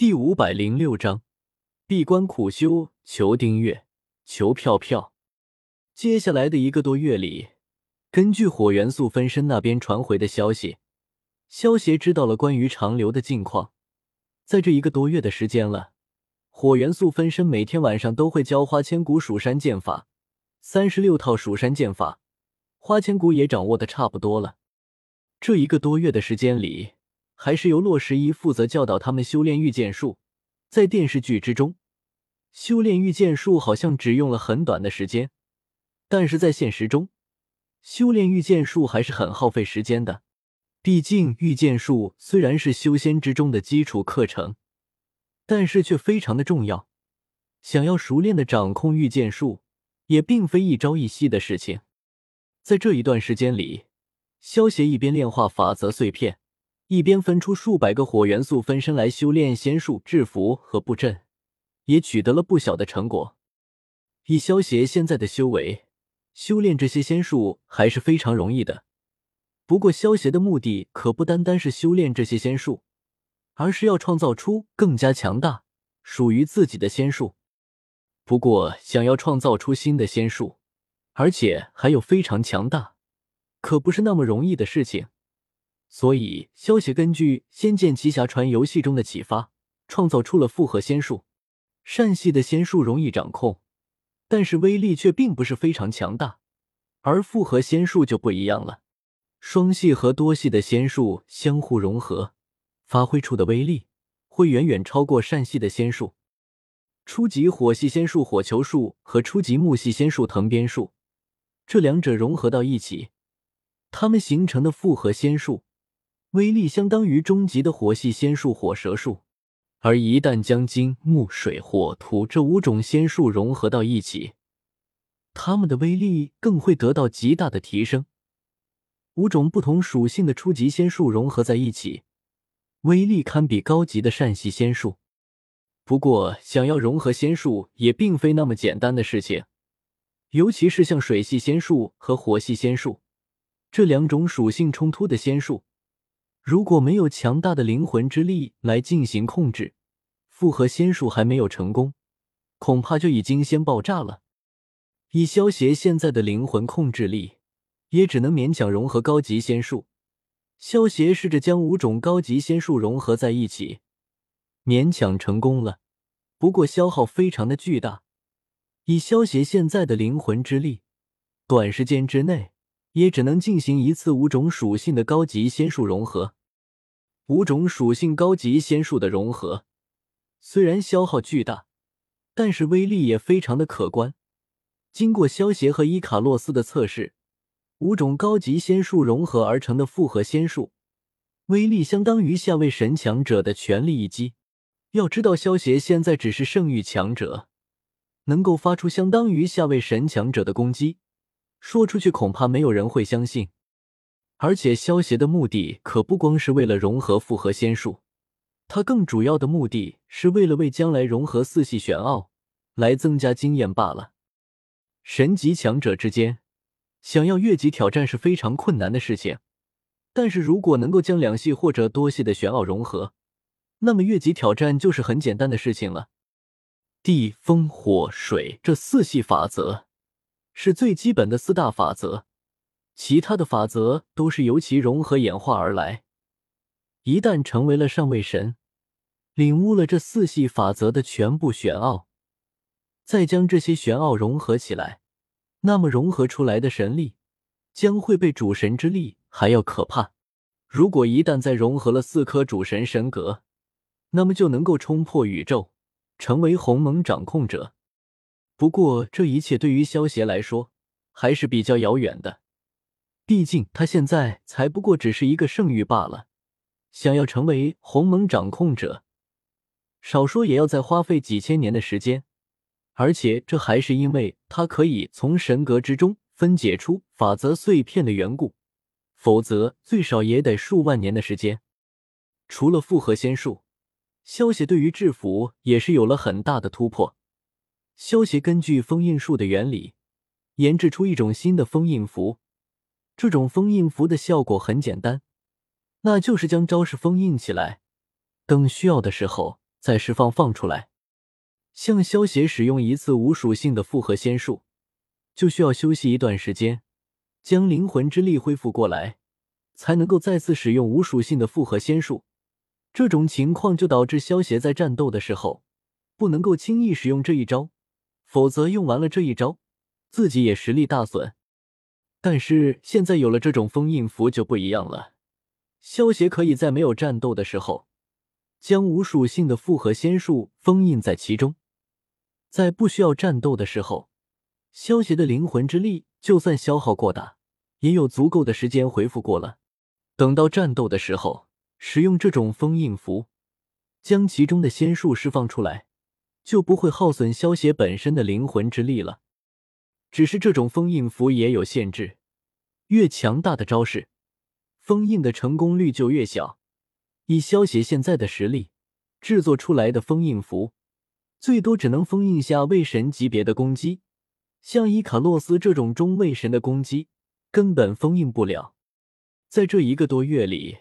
第五百零六章，闭关苦修，求订阅，求票票。接下来的一个多月里，根据火元素分身那边传回的消息，萧协知道了关于长留的近况。在这一个多月的时间了，火元素分身每天晚上都会教花千骨蜀山剑法，三十六套蜀山剑法，花千骨也掌握的差不多了。这一个多月的时间里。还是由洛十一负责教导他们修炼御剑术。在电视剧之中，修炼御剑术好像只用了很短的时间，但是在现实中，修炼御剑术还是很耗费时间的。毕竟御剑术虽然是修仙之中的基础课程，但是却非常的重要。想要熟练的掌控御剑术，也并非一朝一夕的事情。在这一段时间里，萧协一边炼化法则碎片。一边分出数百个火元素分身来修炼仙术、制服和布阵，也取得了不小的成果。以萧协现在的修为，修炼这些仙术还是非常容易的。不过，萧协的目的可不单单是修炼这些仙术，而是要创造出更加强大、属于自己的仙术。不过，想要创造出新的仙术，而且还有非常强大，可不是那么容易的事情。所以，萧协根据《仙剑奇侠传》游戏中的启发，创造出了复合仙术。善系的仙术容易掌控，但是威力却并不是非常强大。而复合仙术就不一样了，双系和多系的仙术相互融合，发挥出的威力会远远超过善系的仙术。初级火系仙术火球术和初级木系仙术藤鞭术，这两者融合到一起，它们形成的复合仙术。威力相当于终极的火系仙术火蛇术，而一旦将金木水火土这五种仙术融合到一起，它们的威力更会得到极大的提升。五种不同属性的初级仙术融合在一起，威力堪比高级的善系仙术。不过，想要融合仙术也并非那么简单的事情，尤其是像水系仙术和火系仙术这两种属性冲突的仙术。如果没有强大的灵魂之力来进行控制，复合仙术还没有成功，恐怕就已经先爆炸了。以萧协现在的灵魂控制力，也只能勉强融合高级仙术。萧协试着将五种高级仙术融合在一起，勉强成功了，不过消耗非常的巨大。以萧协现在的灵魂之力，短时间之内。也只能进行一次五种属性的高级仙术融合。五种属性高级仙术的融合，虽然消耗巨大，但是威力也非常的可观。经过萧协和伊卡洛斯的测试，五种高级仙术融合而成的复合仙术，威力相当于下位神强者的全力一击。要知道，萧协现在只是圣域强者，能够发出相当于下位神强者的攻击。说出去恐怕没有人会相信，而且萧协的目的可不光是为了融合复合仙术，他更主要的目的是为了为将来融合四系玄奥来增加经验罢了。神级强者之间想要越级挑战是非常困难的事情，但是如果能够将两系或者多系的玄奥融合，那么越级挑战就是很简单的事情了。地、风、火、水这四系法则。是最基本的四大法则，其他的法则都是由其融合演化而来。一旦成为了上位神，领悟了这四系法则的全部玄奥，再将这些玄奥融合起来，那么融合出来的神力将会被主神之力还要可怕。如果一旦再融合了四颗主神神格，那么就能够冲破宇宙，成为鸿蒙掌控者。不过，这一切对于萧协来说还是比较遥远的。毕竟他现在才不过只是一个圣域罢了，想要成为鸿蒙掌控者，少说也要再花费几千年的时间。而且，这还是因为他可以从神格之中分解出法则碎片的缘故，否则最少也得数万年的时间。除了复合仙术，萧协对于制服也是有了很大的突破。萧协根据封印术的原理，研制出一种新的封印符。这种封印符的效果很简单，那就是将招式封印起来，等需要的时候再释放放出来。像萧协使用一次无属性的复合仙术，就需要休息一段时间，将灵魂之力恢复过来，才能够再次使用无属性的复合仙术。这种情况就导致萧协在战斗的时候不能够轻易使用这一招，否则用完了这一招，自己也实力大损。但是现在有了这种封印符就不一样了，萧协可以在没有战斗的时候，将无属性的复合仙术封印在其中，在不需要战斗的时候，萧协的灵魂之力就算消耗过大，也有足够的时间恢复过了。等到战斗的时候。使用这种封印符，将其中的仙术释放出来，就不会耗损萧邪本身的灵魂之力了。只是这种封印符也有限制，越强大的招式，封印的成功率就越小。以萧邪现在的实力，制作出来的封印符，最多只能封印下位神级别的攻击，像伊卡洛斯这种中位神的攻击，根本封印不了。在这一个多月里。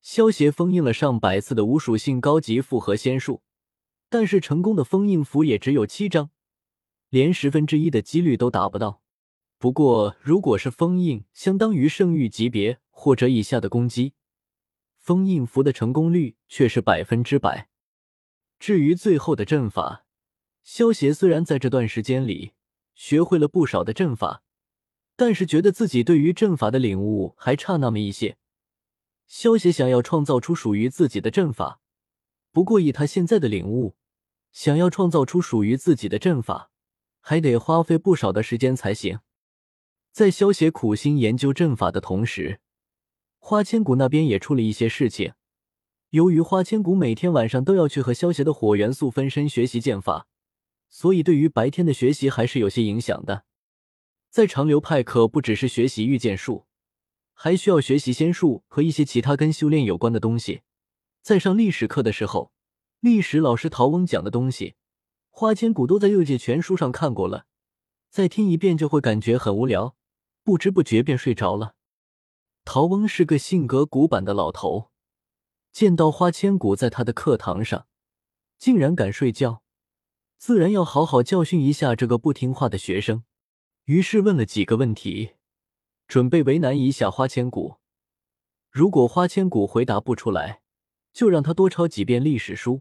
萧协封印了上百次的无属性高级复合仙术，但是成功的封印符也只有七张，连十分之一的几率都达不到。不过，如果是封印相当于圣域级别或者以下的攻击，封印符的成功率却是百分之百。至于最后的阵法，萧协虽然在这段时间里学会了不少的阵法，但是觉得自己对于阵法的领悟还差那么一些。萧协想要创造出属于自己的阵法，不过以他现在的领悟，想要创造出属于自己的阵法，还得花费不少的时间才行。在萧协苦心研究阵法的同时，花千骨那边也出了一些事情。由于花千骨每天晚上都要去和萧协的火元素分身学习剑法，所以对于白天的学习还是有些影响的。在长流派可不只是学习御剑术。还需要学习仙术和一些其他跟修炼有关的东西。在上历史课的时候，历史老师陶翁讲的东西，花千骨都在六界全书上看过了，再听一遍就会感觉很无聊，不知不觉便睡着了。陶翁是个性格古板的老头，见到花千骨在他的课堂上竟然敢睡觉，自然要好好教训一下这个不听话的学生，于是问了几个问题。准备为难一下花千骨，如果花千骨回答不出来，就让他多抄几遍历史书。